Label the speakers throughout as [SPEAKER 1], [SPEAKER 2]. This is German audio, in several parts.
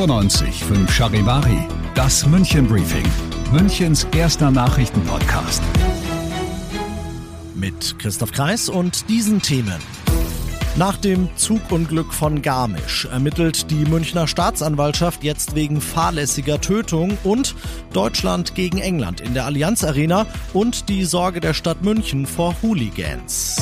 [SPEAKER 1] 95 5 Charivari, das München Briefing, Münchens erster Nachrichtenpodcast.
[SPEAKER 2] Mit Christoph Kreis und diesen Themen. Nach dem Zugunglück von Garmisch ermittelt die Münchner Staatsanwaltschaft jetzt wegen fahrlässiger Tötung und Deutschland gegen England in der Allianz Arena und die Sorge der Stadt München vor Hooligans.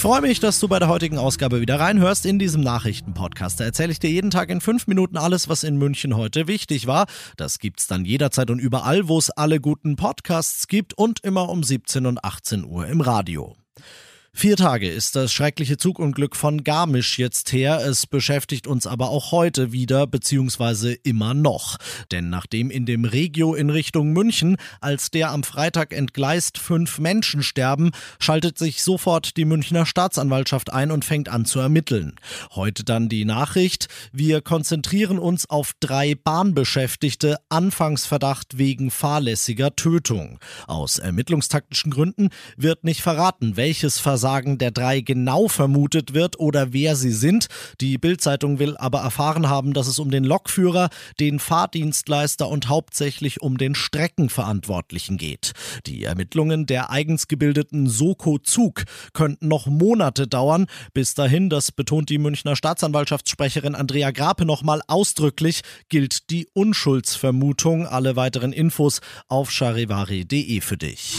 [SPEAKER 2] Ich freue mich, dass du bei der heutigen Ausgabe wieder reinhörst in diesem Nachrichtenpodcast. Da erzähle ich dir jeden Tag in fünf Minuten alles, was in München heute wichtig war. Das gibt's dann jederzeit und überall, wo es alle guten Podcasts gibt und immer um 17 und 18 Uhr im Radio. Vier Tage ist das schreckliche Zugunglück von Garmisch jetzt her. Es beschäftigt uns aber auch heute wieder, beziehungsweise immer noch. Denn nachdem in dem Regio in Richtung München, als der am Freitag entgleist, fünf Menschen sterben, schaltet sich sofort die Münchner Staatsanwaltschaft ein und fängt an zu ermitteln. Heute dann die Nachricht, wir konzentrieren uns auf drei Bahnbeschäftigte, Anfangsverdacht wegen fahrlässiger Tötung. Aus ermittlungstaktischen Gründen wird nicht verraten, welches Versagen Aussagen der drei genau vermutet wird oder wer sie sind. Die Bildzeitung will aber erfahren haben, dass es um den Lokführer, den Fahrdienstleister und hauptsächlich um den Streckenverantwortlichen geht. Die Ermittlungen der eigens gebildeten Soko Zug könnten noch Monate dauern. Bis dahin, das betont die Münchner Staatsanwaltschaftssprecherin Andrea Grape nochmal ausdrücklich, gilt die Unschuldsvermutung. Alle weiteren Infos auf charivari.de für dich.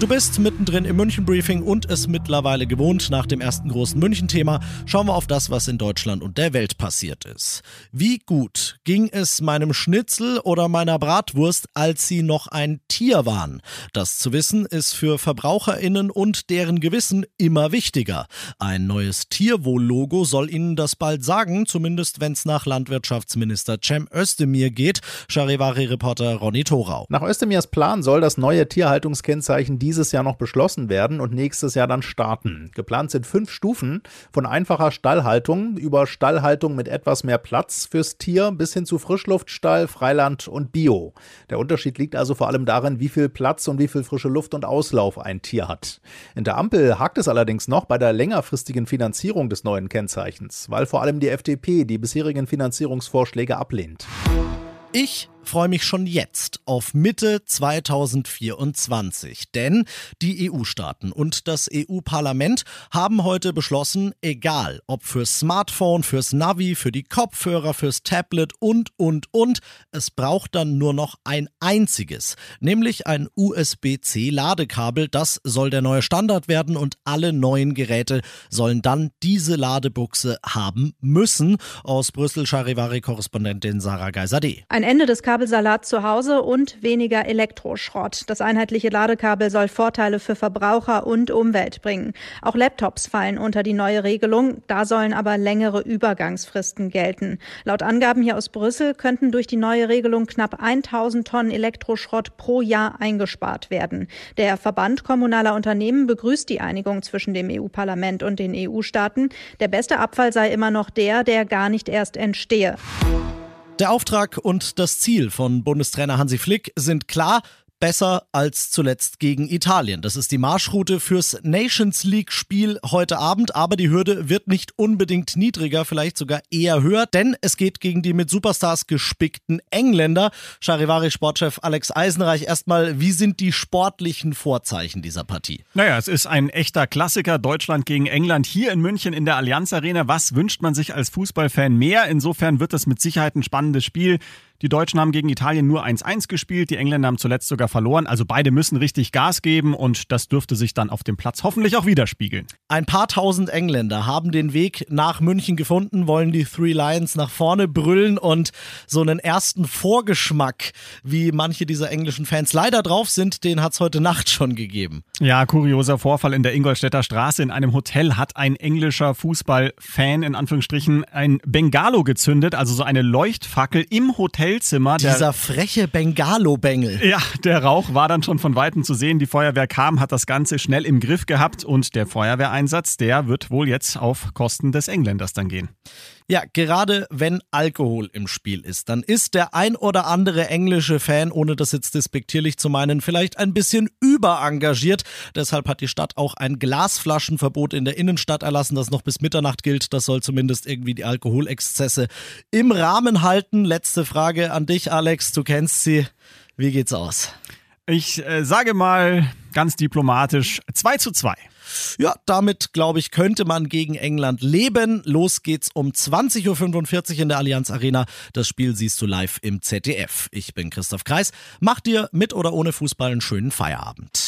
[SPEAKER 2] Du bist mittendrin im München-Briefing und es mittlerweile gewohnt. Nach dem ersten großen München-Thema schauen wir auf das, was in Deutschland und der Welt passiert ist. Wie gut ging es meinem Schnitzel oder meiner Bratwurst, als sie noch ein Tier waren? Das zu wissen ist für VerbraucherInnen und deren Gewissen immer wichtiger. Ein neues Tierwohl-Logo soll Ihnen das bald sagen, zumindest wenn es nach Landwirtschaftsminister Cem Özdemir geht. Charivari-Reporter Ronny Thorau.
[SPEAKER 3] Nach Özdemirs Plan soll das neue Tierhaltungskennzeichen dieses Jahr noch beschlossen werden und nächstes Jahr dann starten. Geplant sind fünf Stufen von einfacher Stallhaltung über Stallhaltung mit etwas mehr Platz fürs Tier bis hin zu Frischluftstall, Freiland und Bio. Der Unterschied liegt also vor allem darin, wie viel Platz und wie viel frische Luft und Auslauf ein Tier hat. In der Ampel hakt es allerdings noch bei der längerfristigen Finanzierung des neuen Kennzeichens, weil vor allem die FDP die bisherigen Finanzierungsvorschläge ablehnt.
[SPEAKER 2] Ich freue mich schon jetzt auf Mitte 2024, denn die EU-Staaten und das EU-Parlament haben heute beschlossen, egal ob fürs Smartphone, fürs Navi, für die Kopfhörer, fürs Tablet und, und, und, es braucht dann nur noch ein einziges, nämlich ein USB-C-Ladekabel. Das soll der neue Standard werden und alle neuen Geräte sollen dann diese Ladebuchse haben müssen. Aus Brüssel Charivari-Korrespondentin Sarah Geiser-D.
[SPEAKER 4] Ein Ende des Kabels Kabelsalat zu Hause und weniger Elektroschrott. Das einheitliche Ladekabel soll Vorteile für Verbraucher und Umwelt bringen. Auch Laptops fallen unter die neue Regelung. Da sollen aber längere Übergangsfristen gelten. Laut Angaben hier aus Brüssel könnten durch die neue Regelung knapp 1000 Tonnen Elektroschrott pro Jahr eingespart werden. Der Verband kommunaler Unternehmen begrüßt die Einigung zwischen dem EU-Parlament und den EU-Staaten. Der beste Abfall sei immer noch der, der gar nicht erst entstehe.
[SPEAKER 2] Der Auftrag und das Ziel von Bundestrainer Hansi Flick sind klar besser als zuletzt gegen Italien. Das ist die Marschroute fürs Nations League Spiel heute Abend, aber die Hürde wird nicht unbedingt niedriger, vielleicht sogar eher höher, denn es geht gegen die mit Superstars gespickten Engländer. Charivari Sportchef Alex Eisenreich erstmal, wie sind die sportlichen Vorzeichen dieser Partie?
[SPEAKER 5] Naja, es ist ein echter Klassiker Deutschland gegen England hier in München in der Allianz Arena. Was wünscht man sich als Fußballfan mehr? Insofern wird das mit Sicherheit ein spannendes Spiel. Die Deutschen haben gegen Italien nur 1-1 gespielt, die Engländer haben zuletzt sogar verloren. Also beide müssen richtig Gas geben und das dürfte sich dann auf dem Platz hoffentlich auch widerspiegeln.
[SPEAKER 2] Ein paar tausend Engländer haben den Weg nach München gefunden, wollen die Three Lions nach vorne brüllen und so einen ersten Vorgeschmack, wie manche dieser englischen Fans leider drauf sind, den hat es heute Nacht schon gegeben.
[SPEAKER 5] Ja, kurioser Vorfall in der Ingolstädter Straße. In einem Hotel hat ein englischer Fußballfan in Anführungsstrichen ein Bengalo gezündet, also so eine Leuchtfackel im Hotelzimmer.
[SPEAKER 2] Dieser freche Bengalo-Bengel.
[SPEAKER 5] Ja, der Rauch war dann schon von Weitem zu sehen. Die Feuerwehr kam, hat das Ganze schnell im Griff gehabt und der Feuerwehreinsatz, der wird wohl jetzt auf Kosten des Engländers dann gehen.
[SPEAKER 2] Ja, gerade wenn Alkohol im Spiel ist, dann ist der ein oder andere englische Fan, ohne das jetzt despektierlich zu meinen, vielleicht ein bisschen überengagiert. Deshalb hat die Stadt auch ein Glasflaschenverbot in der Innenstadt erlassen, das noch bis Mitternacht gilt. Das soll zumindest irgendwie die Alkoholexzesse im Rahmen halten. Letzte Frage an dich, Alex. Du kennst sie. Wie geht's aus?
[SPEAKER 5] Ich äh, sage mal ganz diplomatisch 2 zu 2.
[SPEAKER 2] Ja, damit glaube ich, könnte man gegen England leben. Los geht's um 20.45 Uhr in der Allianz Arena. Das Spiel siehst du live im ZDF. Ich bin Christoph Kreis. Mach dir mit oder ohne Fußball einen schönen Feierabend.